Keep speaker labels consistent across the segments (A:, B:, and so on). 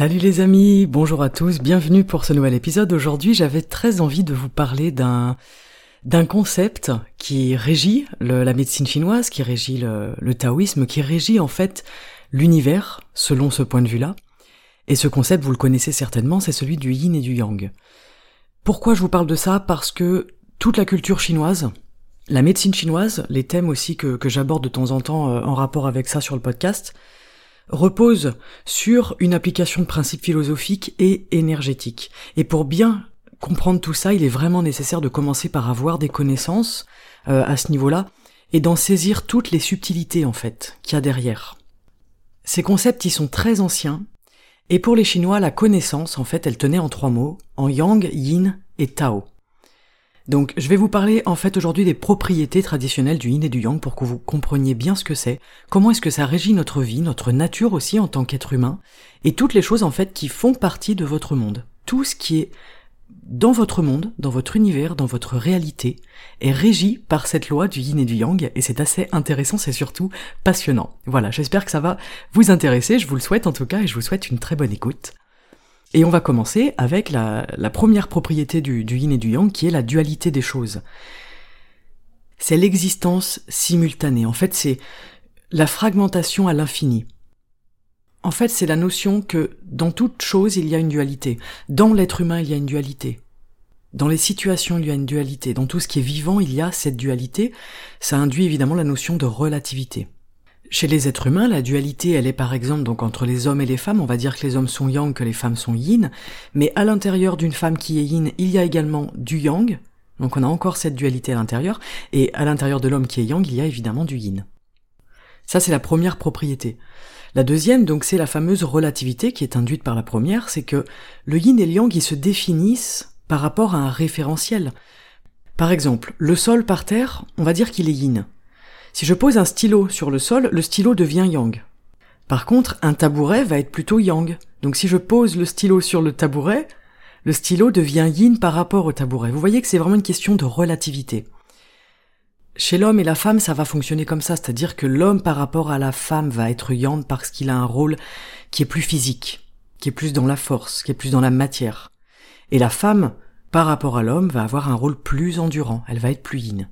A: Salut les amis, bonjour à tous, bienvenue pour ce nouvel épisode. Aujourd'hui j'avais très envie de vous parler d'un d'un concept qui régit la médecine chinoise, qui régit le, taoïsme, qui régit en fait l'univers selon ce point de vue-là. Et ce concept, vous le connaissez certainement, c'est celui du yin et du yang. Pourquoi je vous parle de ça? Parce que toute la culture chinoise, la médecine chinoise, les thèmes aussi que, que j'aborde de temps en temps euh, en rapport avec ça sur le podcast, repose sur une application de principes philosophiques et énergétiques. Et pour bien comprendre tout ça, il est vraiment nécessaire de commencer par avoir des connaissances euh, à ce niveau-là et d'en saisir toutes les subtilités en fait qu'il y a derrière. Ces concepts, ils sont très anciens, et pour les Chinois, la connaissance, en fait, elle tenait en trois mots, en yang, yin et tao. Donc je vais vous parler en fait aujourd'hui des propriétés traditionnelles du yin et du yang pour que vous compreniez bien ce que c'est, comment est-ce que ça régit notre vie, notre nature aussi en tant qu'être humain, et toutes les choses en fait qui font partie de votre monde. Tout ce qui est dans votre monde, dans votre univers, dans votre réalité, est régi par cette loi du yin et du yang, et c'est assez intéressant, c'est surtout passionnant. Voilà, j'espère que ça va vous intéresser, je vous le souhaite en tout cas, et je vous souhaite une très bonne écoute. Et on va commencer avec la, première propriété du, yin et du yang, qui est la dualité des choses. C'est l'existence simultanée, en fait c'est la fragmentation à l'infini. En fait, c'est la notion que dans toute chose, il y a une dualité. Dans l'être humain, il y a une dualité. Dans les situations, il y a une dualité. Dans tout ce qui est vivant, il y a cette dualité. Ça induit évidemment la notion de relativité. Chez les êtres humains, la dualité, elle est par exemple donc entre les hommes et les femmes. On va dire que les hommes sont yang, que les femmes sont yin. Mais à l'intérieur d'une femme qui est yin, il y a également du yang. Donc on a encore cette dualité à l'intérieur. Et à l'intérieur de l'homme qui est yang, il y a évidemment du yin. Ça, c'est la première propriété. La deuxième, donc, c'est la fameuse relativité qui est induite par la première, c'est que le yin et le yang, ils se définissent par rapport à un référentiel. Par exemple, le sol par terre, on va dire qu'il est yin. Si je pose un stylo sur le sol, le stylo devient yang. Par contre, un tabouret va être plutôt yang. Donc si je pose le stylo sur le tabouret, le stylo devient yin par rapport au tabouret. Vous voyez que c'est vraiment une question de relativité. Chez l'homme et la femme, ça va fonctionner comme ça, c'est-à-dire que l'homme par rapport à la femme va être yang parce qu'il a un rôle qui est plus physique, qui est plus dans la force, qui est plus dans la matière. Et la femme, par rapport à l'homme, va avoir un rôle plus endurant, elle va être plus yin.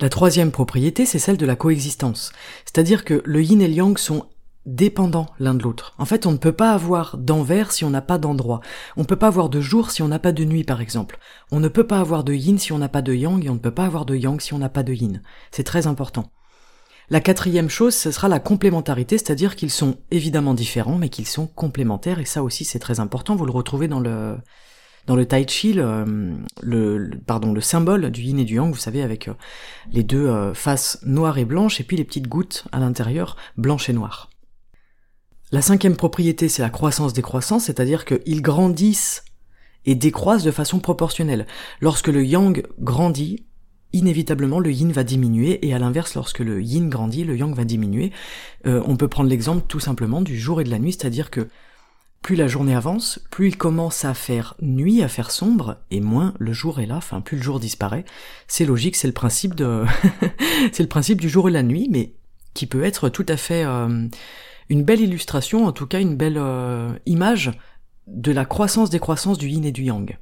A: La troisième propriété, c'est celle de la coexistence. C'est-à-dire que le yin et le yang sont dépendants l'un de l'autre. En fait, on ne peut pas avoir d'envers si on n'a pas d'endroit. On ne peut pas avoir de jour si on n'a pas de nuit, par exemple. On ne peut pas avoir de yin si on n'a pas de yang, et on ne peut pas avoir de yang si on n'a pas de yin. C'est très important. La quatrième chose, ce sera la complémentarité, c'est-à-dire qu'ils sont évidemment différents, mais qu'ils sont complémentaires, et ça aussi c'est très important. Vous le retrouvez dans le dans le tai chi, le, symbole du yin et du yang, vous savez, avec euh, les deux euh, faces noires et blanches, et puis les petites gouttes à l'intérieur, blanches et noires. La cinquième propriété, c'est la croissance des croissances, c'est-à-dire qu'ils grandissent et décroissent de façon proportionnelle. Lorsque le yang grandit, inévitablement le yin va diminuer, et à l'inverse, lorsque le yin grandit, le yang va diminuer. Euh, on peut prendre l'exemple tout simplement du jour et de la nuit, c'est-à-dire que plus la journée avance, plus il commence à faire nuit, à faire sombre, et moins le jour est là, enfin plus le jour disparaît. C'est logique, c'est le principe de, c'est le principe du jour et la nuit, mais qui peut être tout à fait euh, une belle illustration, en tout cas une belle euh, image de la croissance des croissances du yin et du yang.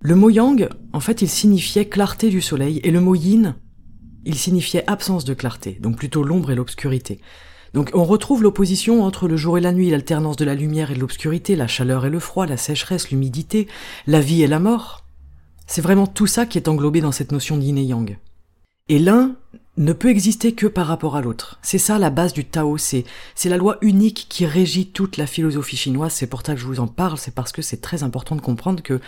A: Le mot yang, en fait, il signifiait clarté du soleil, et le mot yin, il signifiait absence de clarté, donc plutôt l'ombre et l'obscurité. Donc on retrouve l'opposition entre le jour et la nuit, l'alternance de la lumière et de l'obscurité, la chaleur et le froid, la sécheresse, l'humidité, la vie et la mort. C'est vraiment tout ça qui est englobé dans cette notion d'yin et yang. Et l'un ne peut exister que par rapport à l'autre. C'est ça la base du Tao, c'est, c'est la loi unique qui régit toute la philosophie chinoise, c'est pour ça que je vous en parle, c'est parce que c'est très important de comprendre que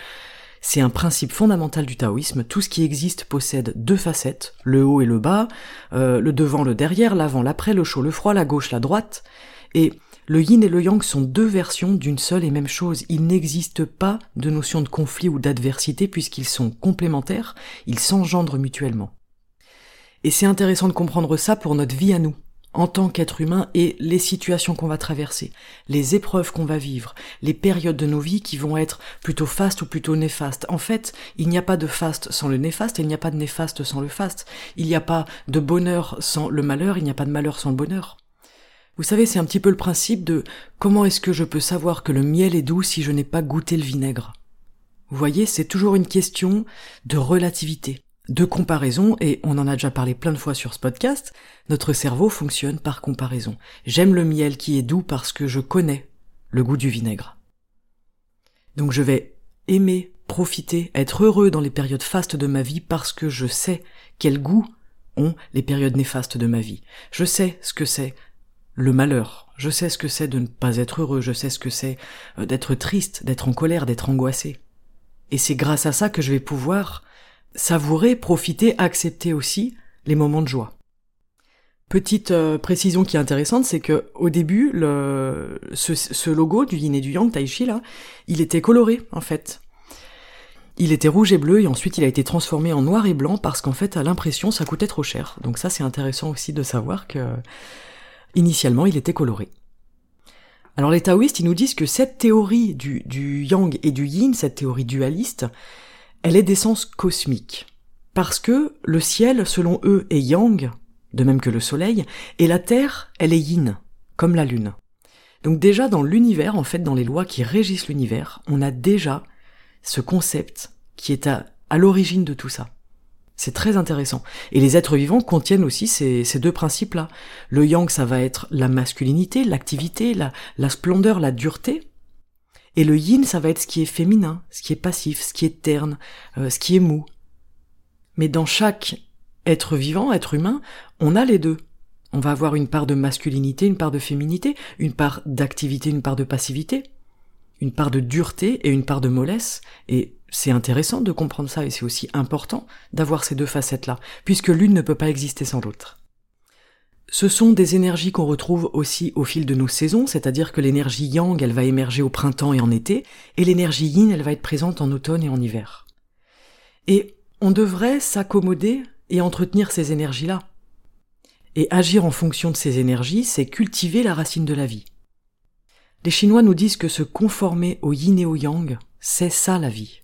A: C'est un principe fondamental du taoïsme. Tout ce qui existe possède deux facettes, le haut et le bas, euh, le devant, le derrière, l'avant, l'après, le chaud, le froid, la gauche, la droite. Et le yin et le yang sont deux versions d'une seule et même chose. Il n'existe pas de notion de conflit ou d'adversité puisqu'ils sont complémentaires, ils s'engendrent mutuellement. Et c'est intéressant de comprendre ça pour notre vie à nous en tant qu'être humain et les situations qu'on va traverser, les épreuves qu'on va vivre, les périodes de nos vies qui vont être plutôt fastes ou plutôt néfastes. En fait, il n'y a pas de faste sans le néfaste et il n'y a pas de néfaste sans le faste. Il n'y a pas de bonheur sans le malheur, il n'y a pas de malheur sans le bonheur. Vous savez, c'est un petit peu le principe de comment est-ce que je peux savoir que le miel est doux si je n'ai pas goûté le vinaigre? Vous voyez, c'est toujours une question de relativité de comparaison, et on en a déjà parlé plein de fois sur ce podcast, notre cerveau fonctionne par comparaison. J'aime le miel qui est doux parce que je connais le goût du vinaigre. Donc je vais aimer, profiter, être heureux dans les périodes fastes de ma vie parce que je sais quel goût ont les périodes néfastes de ma vie. Je sais ce que c'est le malheur. Je sais ce que c'est de ne pas être heureux. Je sais ce que c'est euh, d'être triste, d'être en colère, d'être angoissé. Et c'est grâce à ça que je vais pouvoir savourer, profiter, accepter aussi les moments de joie. Petite euh, précision qui est intéressante, c'est que au début, ce, logo du yin et du yang Taichi là, il était coloré en fait. Il était rouge et bleu et ensuite il a été transformé en noir et blanc parce qu'en fait à l'impression ça coûtait trop cher. Donc ça c'est intéressant aussi de savoir que initialement il était coloré. Alors les taoïstes ils nous disent que cette théorie du yang et du yin, cette théorie dualiste, elle est d'essence cosmique. Parce que le ciel, selon eux, est yang, de même que le soleil, et la terre, elle est yin, comme la lune. Donc déjà dans l'univers, en fait, dans les lois qui régissent l'univers, on a déjà ce concept qui est à, l'origine de tout ça. C'est très intéressant. Et les êtres vivants contiennent aussi ces, deux principes-là. Le yang, ça va être la masculinité, l'activité, la, la splendeur, la dureté, et le yin, ça va être ce qui est féminin, ce qui est passif, ce qui est terne, euh, ce qui est mou. Mais dans chaque être vivant, être humain, on a les deux. On va avoir une part de masculinité, une part de féminité, une part d'activité, une part de passivité, une part de dureté et une part de mollesse. Et c'est intéressant de comprendre ça et c'est aussi important d'avoir ces deux facettes-là, puisque l'une ne peut pas exister sans l'autre. Ce sont des énergies qu'on retrouve aussi au fil de nos saisons, c'est-à-dire que l'énergie yang, elle va émerger au printemps et en été, et l'énergie yin, elle va être présente en automne et en hiver. Et on devrait s'accommoder et entretenir ces énergies-là. Et agir en fonction de ces énergies, c'est cultiver la racine de la vie. Les Chinois nous disent que se conformer au yin et au yang, c'est ça la vie.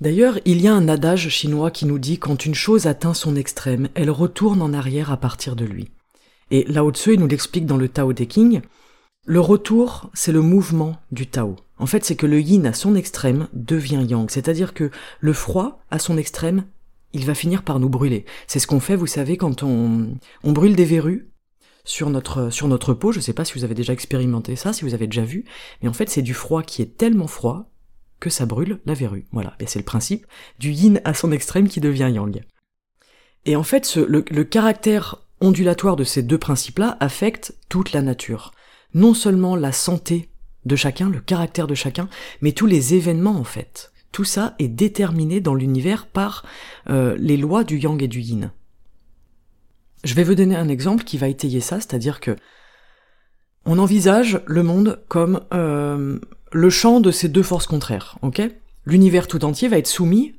A: D'ailleurs, il y a un adage chinois qui nous dit quand une chose atteint son extrême, elle retourne en arrière à partir de lui. Et Lao Tzu, nous l'explique dans le Tao Te King, le retour, c'est le mouvement du Tao. En fait, c'est que le yin à son extrême devient yang, c'est-à-dire que le froid à son extrême, il va finir par nous brûler. C'est ce qu'on fait, vous savez, quand on, on brûle des verrues sur notre, sur notre peau. Je sais pas si vous avez déjà expérimenté ça, si vous avez déjà vu, mais en fait, c'est du froid qui est tellement froid que ça brûle la verrue. Voilà, et c'est le principe du yin à son extrême qui devient yang. Et en fait, le, le caractère ondulatoire de ces deux principes-là affecte toute la nature. Non seulement la santé de chacun, le caractère de chacun, mais tous les événements en fait. Tout ça est déterminé dans l'univers par euh, les lois du yang et du yin. Je vais vous donner un exemple qui va étayer ça, c'est-à-dire que on envisage le monde comme euh, le champ de ces deux forces contraires, ok? L'univers tout entier va être soumis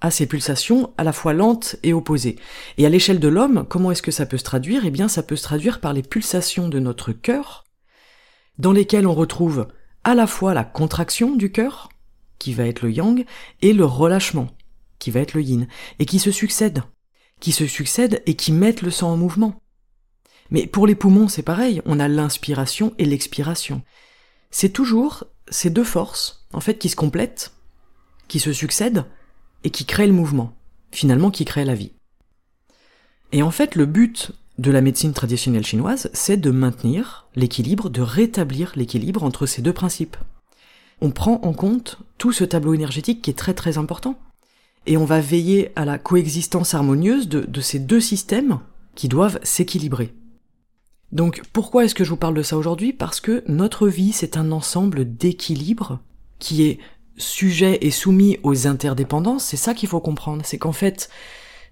A: à ces pulsations à la fois lentes et opposées. Et à l'échelle de l'homme, comment est-ce que ça peut se traduire? Eh bien, ça peut se traduire par les pulsations de notre cœur, dans lesquelles on retrouve à la fois la contraction du cœur, qui va être le yang, et le relâchement, qui va être le yin, et qui se succèdent, qui se succèdent et qui mettent le sang en mouvement. Mais pour les poumons, c'est pareil, on a l'inspiration et l'expiration. C'est toujours ces deux forces, en fait, qui se complètent, qui se succèdent, et qui créent le mouvement, finalement qui créent la vie. Et en fait, le but de la médecine traditionnelle chinoise, c'est de maintenir l'équilibre, de rétablir l'équilibre entre ces deux principes. On prend en compte tout ce tableau énergétique qui est très très important, et on va veiller à la coexistence harmonieuse de, de ces deux systèmes qui doivent s'équilibrer. Donc pourquoi est-ce que je vous parle de ça aujourd'hui? Parce que notre vie, c'est un ensemble d'équilibres qui est sujet et soumis aux interdépendances, c'est ça qu'il faut comprendre. C'est qu'en fait,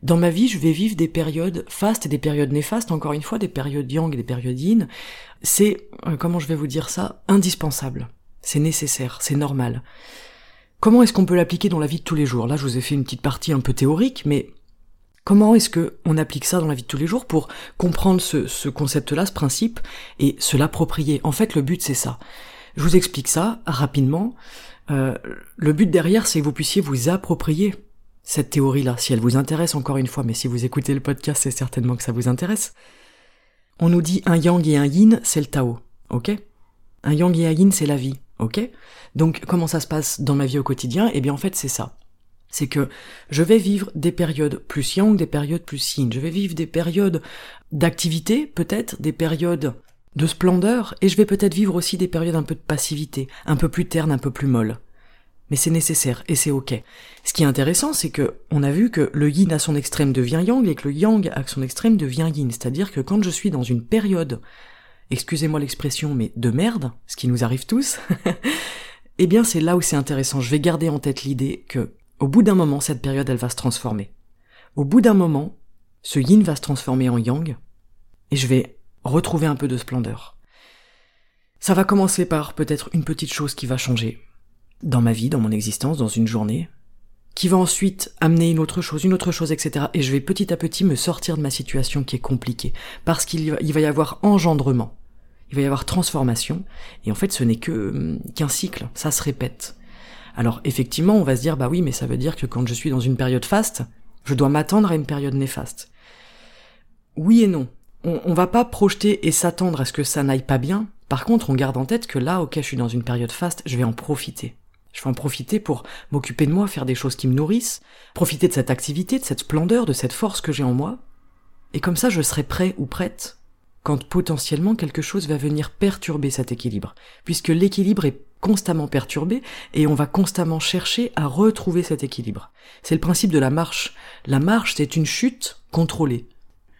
A: dans ma vie, je vais vivre des périodes fastes et des périodes néfastes, encore une fois, des périodes yang et des périodes yin. C'est, euh, comment je vais vous dire ça, indispensable. C'est nécessaire, c'est normal. Comment est-ce qu'on peut l'appliquer dans la vie de tous les jours? Là, je vous ai fait une petite partie un peu théorique, mais comment est-ce que on applique ça dans la vie de tous les jours pour comprendre ce, ce concept-là, ce principe, et se l'approprier? En fait, le but, c'est ça. Je vous explique ça rapidement. Euh, le but derrière, c'est que vous puissiez vous approprier cette théorie-là, si elle vous intéresse encore une fois, mais si vous écoutez le podcast, c'est certainement que ça vous intéresse. On nous dit un yang et un yin, c'est le Tao, ok? Un yang et un yin, c'est la vie, ok? Donc comment ça se passe dans ma vie au quotidien? Eh bien en fait c'est ça. C'est que je vais vivre des périodes plus yang, des périodes plus yin. Je vais vivre des périodes d'activité, peut-être, des périodes de splendeur, et je vais peut-être vivre aussi des périodes un peu de passivité, un peu plus terne, un peu plus molle. Mais c'est nécessaire, et c'est ok. Ce qui est intéressant, c'est que on a vu que le yin à son extrême devient yang, et que le yang à son extrême devient yin. C'est-à-dire que quand je suis dans une période, excusez-moi l'expression, mais de merde, ce qui nous arrive tous, eh bien c'est là où c'est intéressant. Je vais garder en tête l'idée que, au bout d'un moment, cette période, elle va se transformer. Au bout d'un moment, ce yin va se transformer en yang, et je vais retrouver un peu de splendeur. Ça va commencer par peut-être une petite chose qui va changer dans ma vie, dans mon existence, dans une journée, qui va ensuite amener une autre chose, une autre chose, etc. Et je vais petit à petit me sortir de ma situation qui est compliquée, parce qu'il va, y avoir engendrement, il va y avoir transformation, et en fait ce n'est que hum, qu'un cycle, ça se répète. Alors effectivement, on va se dire, bah oui, mais ça veut dire que quand je suis dans une période faste, je dois m'attendre à une période néfaste. Oui et non on, va pas projeter et s'attendre à ce que ça n'aille pas bien. Par contre, on garde en tête que là, ok, je suis dans une période faste, je vais en profiter. Je vais en profiter pour m'occuper de moi, faire des choses qui me nourrissent, profiter de cette activité, de cette splendeur, de cette force que j'ai en moi. Et comme ça, je serai prêt ou prête quand potentiellement quelque chose va venir perturber cet équilibre. Puisque l'équilibre est constamment perturbé et on va constamment chercher à retrouver cet équilibre. C'est le principe de la marche. La marche, c'est une chute contrôlée.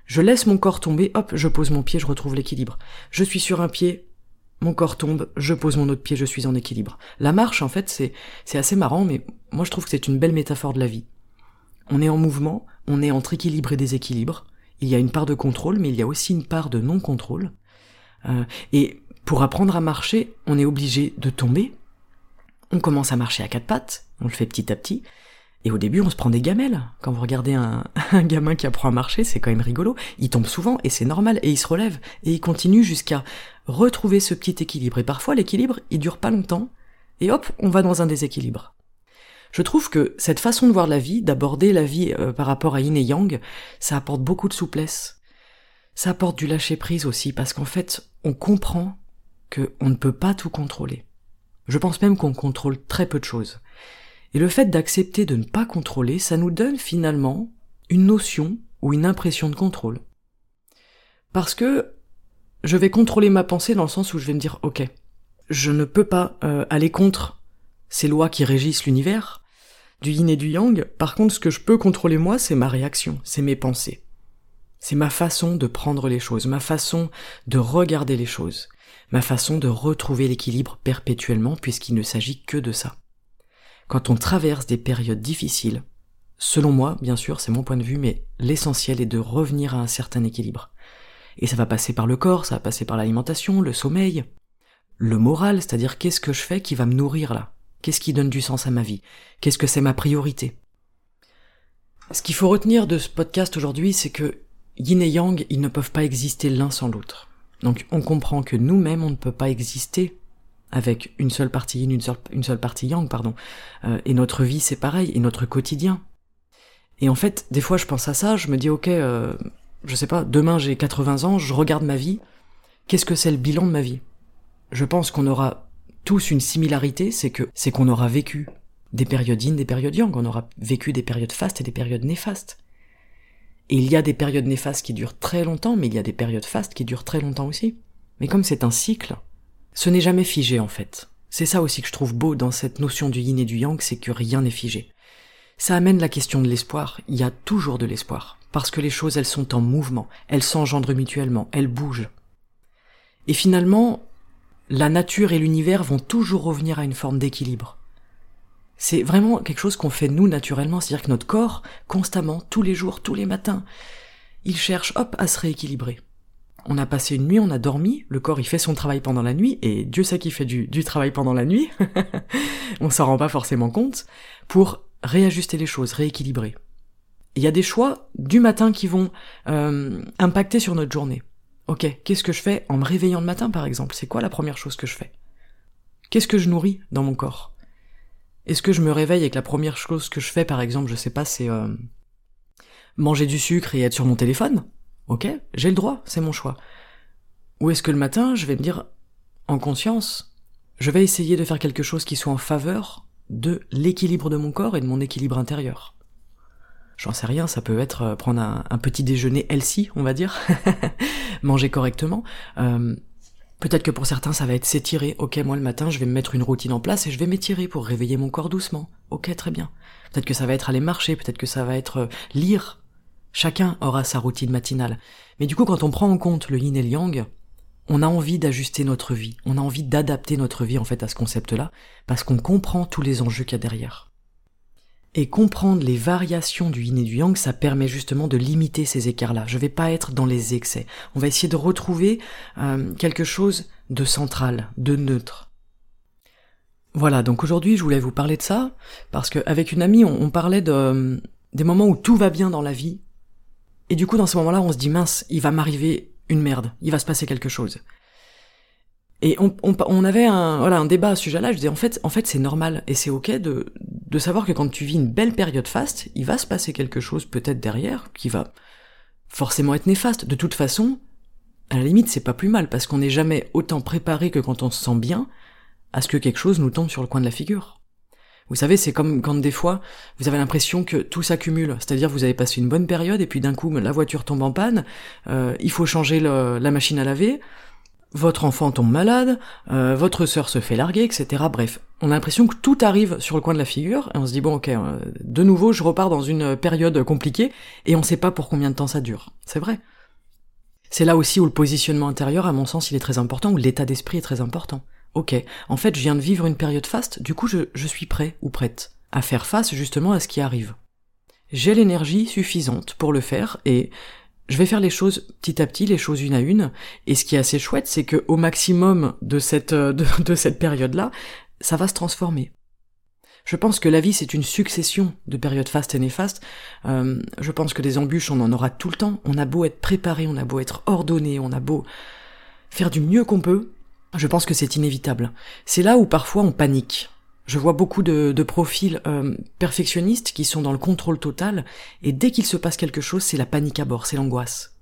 A: Je laisse mon corps tomber, hop, je pose mon pied, je retrouve l'équilibre. Je suis sur un pied, mon corps tombe, je pose mon autre pied, je suis en équilibre. La marche, en fait, c'est, assez marrant, mais moi je trouve que c'est une belle métaphore de la vie. On est en mouvement, on est entre équilibre et déséquilibre. Il y a une part de contrôle, mais il y a aussi une part de non-contrôle. Euh, et pour apprendre à marcher, on est obligé de tomber. On commence à marcher à quatre pattes, on le fait petit à petit, et au début, on se prend des gamelles. Quand vous regardez un, gamin qui apprend à marcher, c'est quand même rigolo. Il tombe souvent et c'est normal et il se relève et il continue jusqu'à retrouver ce petit équilibre. Et parfois, l'équilibre, il dure pas longtemps et hop, on va dans un déséquilibre. Je trouve que cette façon de voir la vie, d'aborder la vie euh, par rapport à yin et yang, ça apporte beaucoup de souplesse. Ça apporte du lâcher prise aussi parce qu'en fait, on comprend que on ne peut pas tout contrôler. Je pense même qu'on contrôle très peu de choses. Et le fait d'accepter de ne pas contrôler, ça nous donne finalement une notion ou une impression de contrôle. Parce que je vais contrôler ma pensée dans le sens où je vais me dire, ok, je ne peux pas euh, aller contre ces lois qui régissent l'univers, du yin et du yang, par contre ce que je peux contrôler moi, c'est ma réaction, c'est mes pensées. C'est ma façon de prendre les choses, ma façon de regarder les choses, ma façon de retrouver l'équilibre perpétuellement puisqu'il ne s'agit que de ça quand on traverse des périodes difficiles, selon moi, bien sûr, c'est mon point de vue, mais l'essentiel est de revenir à un certain équilibre. Et ça va passer par le corps, ça va passer par l'alimentation, le sommeil, le moral, c'est-à-dire qu'est-ce que je fais qui va me nourrir là? Qu'est-ce qui donne du sens à ma vie? Qu'est-ce que c'est ma priorité? Ce qu'il faut retenir de ce podcast aujourd'hui, c'est que yin et yang, ils ne peuvent pas exister l'un sans l'autre. Donc on comprend que nous-mêmes, on ne peut pas exister avec une seule partie yin, une seule, partie yang, pardon. Euh, et notre vie, c'est pareil, et notre quotidien. Et en fait, des fois, je pense à ça, je me dis, ok, euh, je sais pas, demain j'ai 80 ans, je regarde ma vie, qu'est-ce que c'est le bilan de ma vie? Je pense qu'on aura tous une similarité, c'est que c'est qu'on aura vécu des périodes yin, des périodes yang, on aura vécu des périodes fastes et des périodes néfastes. Et il y a des périodes néfastes qui durent très longtemps, mais il y a des périodes fastes qui durent très longtemps aussi. Mais comme c'est un cycle, ce n'est jamais figé en fait. C'est ça aussi que je trouve beau dans cette notion du yin et du yang, c'est que rien n'est figé. Ça amène la question de l'espoir, il y a toujours de l'espoir, parce que les choses elles sont en mouvement, elles s'engendrent mutuellement, elles bougent. Et finalement, la nature et l'univers vont toujours revenir à une forme d'équilibre. C'est vraiment quelque chose qu'on fait nous naturellement, c'est-à-dire que notre corps, constamment, tous les jours, tous les matins, il cherche, hop, à se rééquilibrer. On a passé une nuit, on a dormi, le corps il fait son travail pendant la nuit, et Dieu sait qu'il fait du, travail pendant la nuit, on s'en rend pas forcément compte, pour réajuster les choses, rééquilibrer. Il y a des choix du matin qui vont euh, impacter sur notre journée. Ok, qu'est-ce que je fais en me réveillant le matin par exemple? C'est quoi la première chose que je fais? Qu'est-ce que je nourris dans mon corps? Est-ce que je me réveille avec la première chose que je fais par exemple, je sais pas, c'est euh, manger du sucre et être sur mon téléphone? Ok, j'ai le droit, c'est mon choix. Ou est-ce que le matin, je vais me dire, en conscience, je vais essayer de faire quelque chose qui soit en faveur de l'équilibre de mon corps et de mon équilibre intérieur? J'en sais rien, ça peut être euh, prendre un, petit déjeuner healthy, on va dire, manger correctement. Euh, peut-être que pour certains, ça va être s'étirer. Ok, moi le matin, je vais me mettre une routine en place et je vais m'étirer pour réveiller mon corps doucement. Ok, très bien. Peut-être que ça va être aller marcher, peut-être que ça va être euh, lire, Chacun aura sa routine matinale. Mais du coup, quand on prend en compte le yin et le yang, on a envie d'ajuster notre vie, on a envie d'adapter notre vie en fait à ce concept-là, parce qu'on comprend tous les enjeux qu'il y a derrière. Et comprendre les variations du yin et du yang, ça permet justement de limiter ces écarts-là. Je vais pas être dans les excès. On va essayer de retrouver euh, quelque chose de central, de neutre. Voilà, donc aujourd'hui je voulais vous parler de ça, parce qu'avec une amie on, parlait de, des moments où tout va bien dans la vie, et du coup, dans ce moment-là, on se dit mince, il va m'arriver une merde, il va se passer quelque chose. Et on, avait un, voilà, un débat à ce sujet-là. Je disais en fait, en fait, c'est normal et c'est ok de, de savoir que quand tu vis une belle période faste, il va se passer quelque chose peut-être derrière qui va forcément être néfaste. De toute façon, à la limite, c'est pas plus mal parce qu'on n'est jamais autant préparé que quand on se sent bien à ce que quelque chose nous tombe sur le coin de la figure. Vous savez, c'est comme quand des fois, vous avez l'impression que tout s'accumule. C'est-à-dire, vous avez passé une bonne période et puis d'un coup, la voiture tombe en panne, euh, il faut changer la machine à laver, votre enfant tombe malade, euh, votre sœur se fait larguer, etc. Bref, on a l'impression que tout arrive sur le coin de la figure et on se dit bon, ok, euh, de nouveau, je repars dans une période compliquée et on sait pas pour combien de temps ça dure. C'est vrai. C'est là aussi où le positionnement intérieur, à mon sens, il est très important, où l'état d'esprit est très important. Ok, en fait je viens de vivre une période faste, du coup je suis prêt ou prête à faire face justement à ce qui arrive. J'ai l'énergie suffisante pour le faire et je vais faire les choses petit à petit, les choses une à une. Et ce qui est assez chouette, c'est que au maximum de cette de, de cette période-là, ça va se transformer. Je pense que la vie c'est une succession de périodes fastes et néfastes. Euh, je pense que des embûches on en aura tout le temps. On a beau être préparé, on a beau être ordonné, on a beau faire du mieux qu'on peut, je pense que c'est inévitable. C'est là où parfois on panique. Je vois beaucoup de, profils euh, perfectionnistes qui sont dans le contrôle total, et dès qu'il se passe quelque chose, c'est la panique à bord, c'est l'angoisse.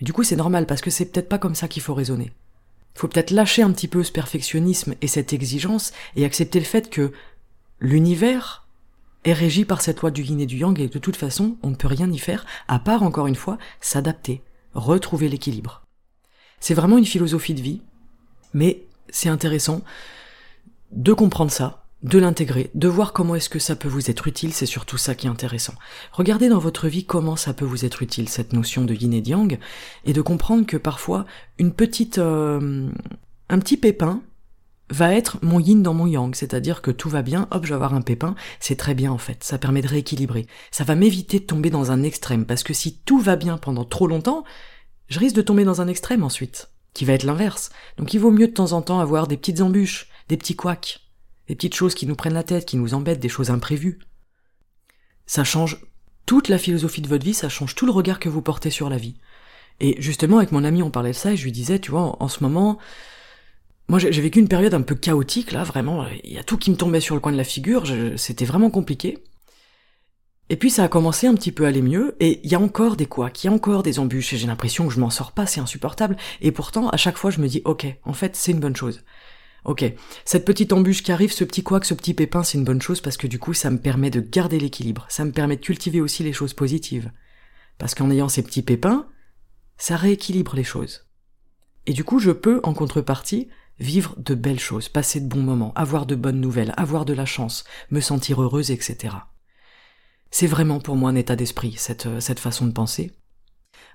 A: Du coup, c'est normal, parce que c'est peut-être pas comme ça qu'il faut raisonner. Faut peut-être lâcher un petit peu ce perfectionnisme et cette exigence, et accepter le fait que l'univers est régi par cette loi du yin et du yang, et de toute façon, on ne peut rien y faire, à part, encore une fois, s'adapter, retrouver l'équilibre. C'est vraiment une philosophie de vie, mais c'est intéressant de comprendre ça, de l'intégrer, de voir comment est-ce que ça peut vous être utile, c'est surtout ça qui est intéressant. Regardez dans votre vie comment ça peut vous être utile, cette notion de yin et yang, et de comprendre que parfois, une petite, euh, un petit pépin va être mon yin dans mon yang, c'est-à-dire que tout va bien, hop, je vais avoir un pépin, c'est très bien en fait, ça permet de rééquilibrer. Ça va m'éviter de tomber dans un extrême, parce que si tout va bien pendant trop longtemps, je risque de tomber dans un extrême ensuite qui va être l'inverse. Donc il vaut mieux de temps en temps avoir des petites embûches, des petits couacs, des petites choses qui nous prennent la tête, qui nous embêtent, des choses imprévues. Ça change toute la philosophie de votre vie, ça change tout le regard que vous portez sur la vie. Et justement, avec mon ami, on parlait de ça et je lui disais, tu vois, en, ce moment, moi j'ai vécu une période un peu chaotique, là, vraiment, il y a tout qui me tombait sur le coin de la figure, c'était vraiment compliqué. Et puis ça a commencé un petit peu à aller mieux, et il y a encore des couacs, il y a encore des embûches, et j'ai l'impression que je m'en sors pas, c'est insupportable, et pourtant à chaque fois je me dis ok, en fait c'est une bonne chose. Ok, cette petite embûche qui arrive, ce petit couac, ce petit pépin, c'est une bonne chose parce que du coup ça me permet de garder l'équilibre, ça me permet de cultiver aussi les choses positives. Parce qu'en ayant ces petits pépins, ça rééquilibre les choses. Et du coup je peux, en contrepartie, vivre de belles choses, passer de bons moments, avoir de bonnes nouvelles, avoir de la chance, me sentir heureuse, etc. C'est vraiment pour moi un état d'esprit, cette, façon de penser.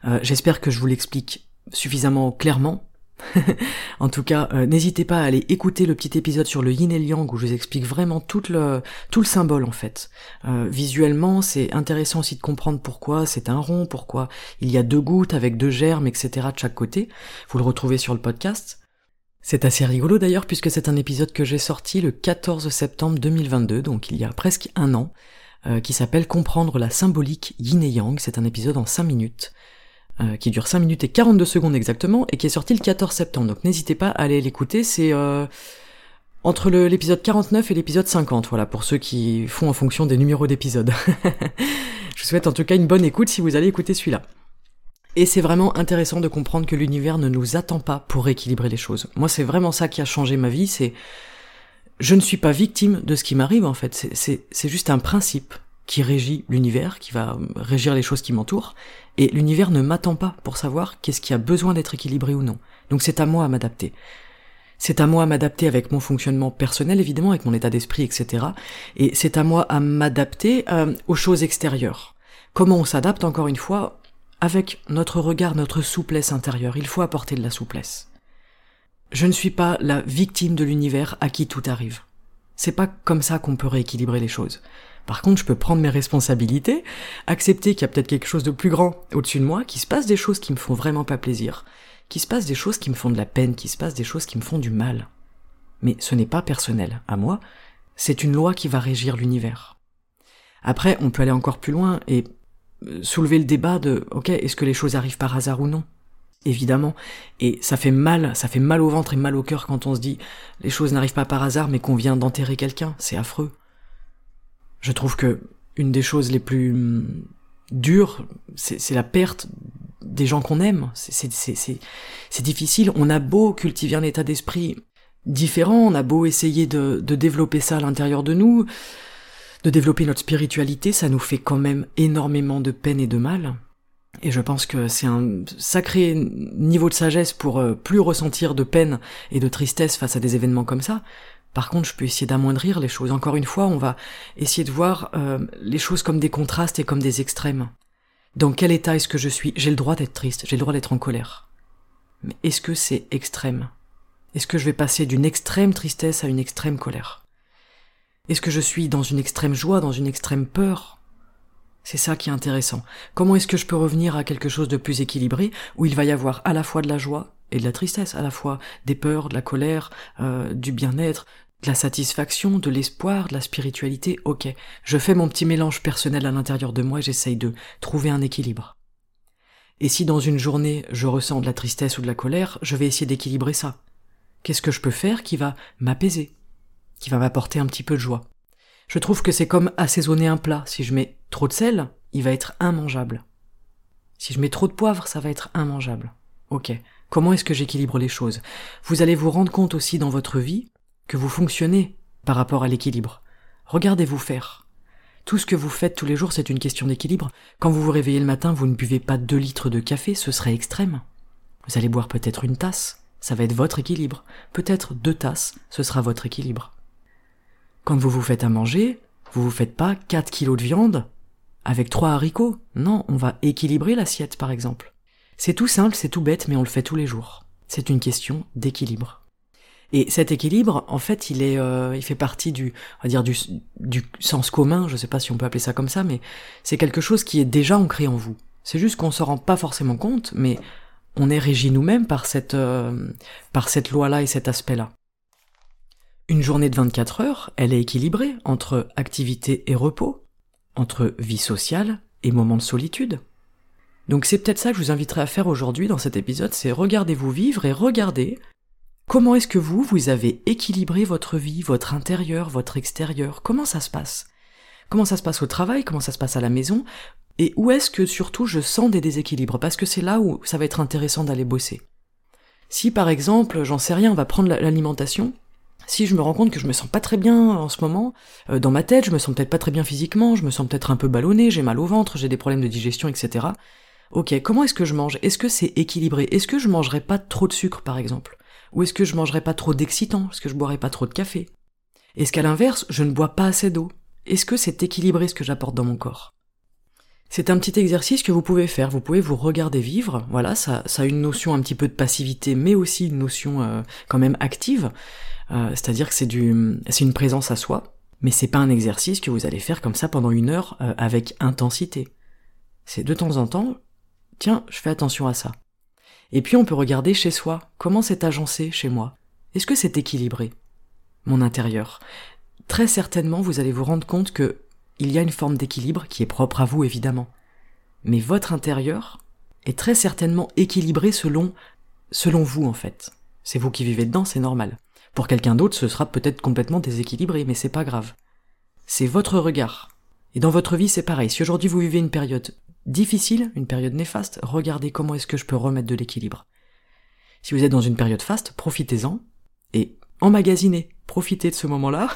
A: Euh, j'espère que je vous l'explique suffisamment clairement. en tout cas, euh, n'hésitez pas à aller écouter le petit épisode sur le yin et yang où je vous explique vraiment tout le, tout le symbole en fait. Euh, visuellement, c'est intéressant aussi de comprendre pourquoi c'est un rond, pourquoi il y a deux gouttes avec deux germes, etc. de chaque côté. Vous le retrouvez sur le podcast. C'est assez rigolo d'ailleurs puisque c'est un épisode que j'ai sorti le 14 septembre 2022, donc il y a presque un an, euh, qui s'appelle Comprendre la symbolique yin et yang. C'est un épisode en 5 minutes. Euh, qui dure 5 minutes et 42 secondes exactement, et qui est sorti le 14 septembre. Donc n'hésitez pas à aller l'écouter, c'est euh, entre l'épisode 49 et l'épisode 50, voilà, pour ceux qui font en fonction des numéros d'épisodes. Je vous souhaite en tout cas une bonne écoute si vous allez écouter celui-là. Et c'est vraiment intéressant de comprendre que l'univers ne nous attend pas pour rééquilibrer les choses. Moi, c'est vraiment ça qui a changé ma vie, c'est... Je ne suis pas victime de ce qui m'arrive, en fait. C'est juste un principe qui régit l'univers, qui va régir les choses qui m'entourent, et l'univers ne m'attend pas pour savoir qu'est-ce qui a besoin d'être équilibré ou non. Donc c'est à moi à m'adapter. C'est à moi à m'adapter avec mon fonctionnement personnel, évidemment, avec mon état d'esprit, etc. Et c'est à moi à m'adapter euh, aux choses extérieures. Comment on s'adapte, encore une fois, avec notre regard, notre souplesse intérieure. Il faut apporter de la souplesse. Je ne suis pas la victime de l'univers à qui tout arrive. C'est pas comme ça qu'on peut rééquilibrer les choses. Par contre, je peux prendre mes responsabilités, accepter qu'il y a peut-être quelque chose de plus grand au-dessus de moi, qu'il se passe des choses qui me font vraiment pas plaisir, qu'il se passe des choses qui me font de la peine, qu'il se passe des choses qui me font du mal. Mais ce n'est pas personnel à moi, c'est une loi qui va régir l'univers. Après, on peut aller encore plus loin et euh, soulever le débat de ok, est-ce que les choses arrivent par hasard ou non? Évidemment. Et ça fait mal, ça fait mal au ventre et mal au cœur quand on se dit les choses n'arrivent pas par hasard mais qu'on vient d'enterrer quelqu'un, c'est affreux. Je trouve que une des choses les plus hum, dures, c'est la perte des gens qu'on aime. C'est difficile. On a beau cultiver un état d'esprit différent, on a beau essayer de, de développer ça à l'intérieur de nous, de développer notre spiritualité, ça nous fait quand même énormément de peine et de mal. Et je pense que c'est un sacré niveau de sagesse pour euh, plus ressentir de peine et de tristesse face à des événements comme ça. Par contre, je peux essayer d'amoindrir les choses. Encore une fois, on va essayer de voir euh, les choses comme des contrastes et comme des extrêmes. Dans quel état est-ce que je suis? J'ai le droit d'être triste, j'ai le droit d'être en colère. Mais est-ce que c'est extrême? Est-ce que je vais passer d'une extrême tristesse à une extrême colère? Est-ce que je suis dans une extrême joie, dans une extrême peur? C'est ça qui est intéressant. Comment est-ce que je peux revenir à quelque chose de plus équilibré, où il va y avoir à la fois de la joie et de la tristesse, à la fois des peurs, de la colère, euh, du bien-être, de la satisfaction, de l'espoir, de la spiritualité, ok. Je fais mon petit mélange personnel à l'intérieur de moi et j'essaye de trouver un équilibre. Et si dans une journée je ressens de la tristesse ou de la colère, je vais essayer d'équilibrer ça. Qu'est-ce que je peux faire qui va m'apaiser, qui va m'apporter un petit peu de joie? Je trouve que c'est comme assaisonner un plat. Si je mets trop de sel, il va être immangeable. Si je mets trop de poivre, ça va être immangeable. Ok. Comment est-ce que j'équilibre les choses? Vous allez vous rendre compte aussi dans votre vie que vous fonctionnez par rapport à l'équilibre. Regardez-vous faire. Tout ce que vous faites tous les jours, c'est une question d'équilibre. Quand vous vous réveillez le matin, vous ne buvez pas deux litres de café, ce serait extrême. Vous allez boire peut-être une tasse, ça va être votre équilibre. Peut-être deux tasses, ce sera votre équilibre. Quand vous vous faites à manger, vous vous faites pas 4 kilos de viande avec trois haricots. Non, on va équilibrer l'assiette par exemple. C'est tout simple, c'est tout bête, mais on le fait tous les jours. C'est une question d'équilibre. Et cet équilibre, en fait, il est, euh, il fait partie du, on va dire du, du sens commun. Je sais pas si on peut appeler ça comme ça, mais c'est quelque chose qui est déjà ancré en vous. C'est juste qu'on s'en rend pas forcément compte, mais on est régi nous-mêmes par cette, euh, par cette loi-là et cet aspect-là. Une journée de 24 heures, elle est équilibrée entre activité et repos, entre vie sociale et moments de solitude. Donc c'est peut-être ça que je vous inviterai à faire aujourd'hui dans cet épisode, c'est regardez-vous vivre et regardez Comment est-ce que vous, vous avez équilibré votre vie, votre intérieur, votre extérieur? Comment ça se passe? Comment ça se passe au travail? Comment ça se passe à la maison? Et où est-ce que surtout je sens des déséquilibres? Parce que c'est là où ça va être intéressant d'aller bosser. Si par exemple, j'en sais rien, on va prendre l'alimentation, si je me rends compte que je me sens pas très bien en ce moment, euh, dans ma tête, je me sens peut-être pas très bien physiquement, je me sens peut-être un peu ballonné, j'ai mal au ventre, j'ai des problèmes de digestion, etc. Ok, comment est-ce que je mange? Est-ce que c'est équilibré? Est-ce que je mangerai pas trop de sucre par exemple? Ou est-ce que je mangerai pas trop d'excitants Est-ce que je boirai pas trop de café? Est-ce qu'à l'inverse, je ne bois pas assez d'eau? Est-ce que c'est équilibré ce que j'apporte dans mon corps? C'est un petit exercice que vous pouvez faire. Vous pouvez vous regarder vivre. Voilà, ça, ça a une notion un petit peu de passivité, mais aussi une notion euh, quand même active. Euh, c'est-à-dire que c'est du, c'est une présence à soi. Mais c'est pas un exercice que vous allez faire comme ça pendant une heure euh, avec intensité. C'est de temps en temps, tiens, je fais attention à ça. Et puis on peut regarder chez soi. Comment c'est agencé chez moi? Est-ce que c'est équilibré? Mon intérieur. Très certainement, vous allez vous rendre compte que il y a une forme d'équilibre qui est propre à vous évidemment. Mais votre intérieur est très certainement équilibré selon, selon vous en fait. C'est vous qui vivez dedans, c'est normal. Pour quelqu'un d'autre, ce sera peut-être complètement déséquilibré, mais c'est pas grave. C'est votre regard. Et dans votre vie, c'est pareil. Si aujourd'hui vous vivez une période difficile, une période néfaste, regardez comment est-ce que je peux remettre de l'équilibre. Si vous êtes dans une période faste, profitez-en et emmagasinez, profitez de ce moment-là.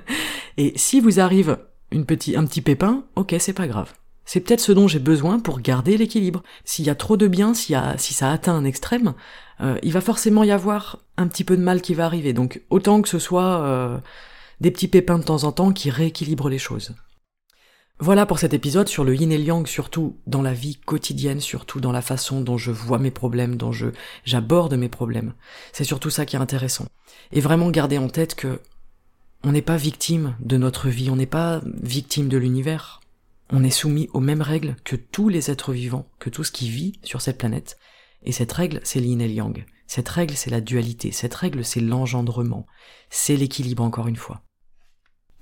A: et si vous arrive un petit pépin, ok, c'est pas grave. C'est peut-être ce dont j'ai besoin pour garder l'équilibre. S'il y a trop de bien, si ça atteint un extrême, euh, il va forcément y avoir un petit peu de mal qui va arriver. Donc autant que ce soit euh, des petits pépins de temps en temps qui rééquilibrent les choses. Voilà pour cet épisode sur le yin et le yang, surtout dans la vie quotidienne, surtout dans la façon dont je vois mes problèmes, dont je j'aborde mes problèmes. C'est surtout ça qui est intéressant. Et vraiment garder en tête que on n'est pas victime de notre vie, on n'est pas victime de l'univers. On est soumis aux mêmes règles que tous les êtres vivants, que tout ce qui vit sur cette planète. Et cette règle, c'est l'yin et le yang. Cette règle, c'est la dualité. Cette règle, c'est l'engendrement. C'est l'équilibre, encore une fois.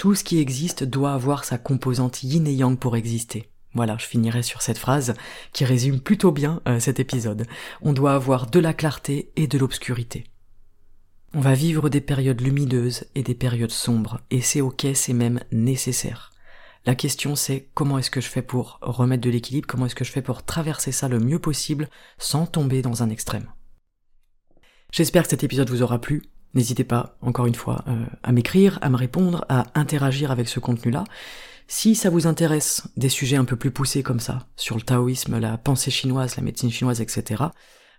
A: Tout ce qui existe doit avoir sa composante yin et yang pour exister. Voilà, je finirai sur cette phrase qui résume plutôt bien euh, cet épisode. On doit avoir de la clarté et de l'obscurité. On va vivre des périodes lumineuses et des périodes sombres, et c'est ok, c'est même nécessaire. La question c'est comment est-ce que je fais pour remettre de l'équilibre, comment est-ce que je fais pour traverser ça le mieux possible sans tomber dans un extrême. J'espère que cet épisode vous aura plu. N'hésitez pas, encore une fois, euh, à m'écrire, à me répondre, à interagir avec ce contenu-là. Si ça vous intéresse des sujets un peu plus poussés comme ça, sur le taoïsme, la pensée chinoise, la médecine chinoise, etc.,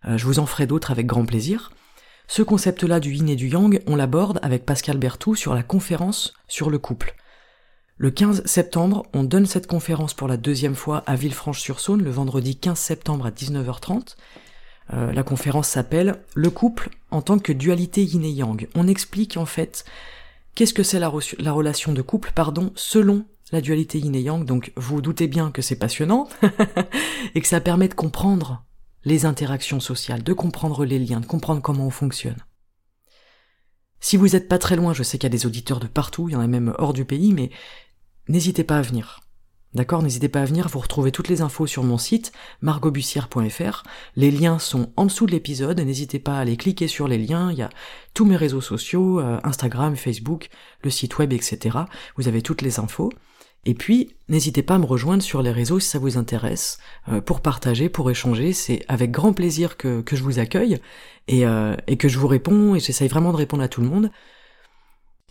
A: euh, je vous en ferai d'autres avec grand plaisir. Ce concept-là du yin et du yang, on l'aborde avec Pascal Berthoud sur la conférence sur le couple. Le 15 septembre, on donne cette conférence pour la deuxième fois à Villefranche-sur-Saône, le vendredi 15 septembre à 19h30. Euh, la conférence s'appelle Le couple en tant que dualité yin et yang. On explique en fait qu'est-ce que c'est la, la, relation de couple, pardon, selon la dualité yin et yang. Donc vous doutez bien que c'est passionnant et que ça permet de comprendre les interactions sociales, de comprendre les liens, de comprendre comment on fonctionne. Si vous n'êtes pas très loin, je sais qu'il y a des auditeurs de partout, il y en a même hors du pays, mais n'hésitez pas à venir. D'accord N'hésitez pas à venir, vous retrouvez toutes les infos sur mon site, margobussière.fr. Les liens sont en dessous de l'épisode, n'hésitez pas à aller cliquer sur les liens, il y a tous mes réseaux sociaux, euh, Instagram, Facebook, le site web, etc. Vous avez toutes les infos. Et puis, n'hésitez pas à me rejoindre sur les réseaux si ça vous intéresse, euh, pour partager, pour échanger. C'est avec grand plaisir que, je vous accueille et, euh, et que je vous réponds et j'essaye vraiment de répondre à tout le monde.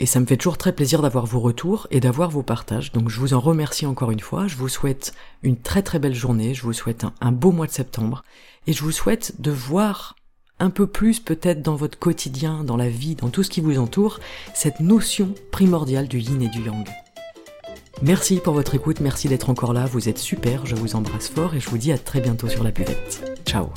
A: Et ça me fait toujours très plaisir d'avoir vos retours et d'avoir vos partages. Donc je vous en remercie encore une fois. Je vous souhaite une très très belle journée. Je vous souhaite un, beau mois de septembre. Et je vous souhaite de voir un peu plus peut-être dans votre quotidien, dans la vie, dans tout ce qui vous entoure, cette notion primordiale du yin et du yang. Merci pour votre écoute, merci d'être encore là, vous êtes super, je vous embrasse fort et je vous dis à très bientôt sur la buvette. Ciao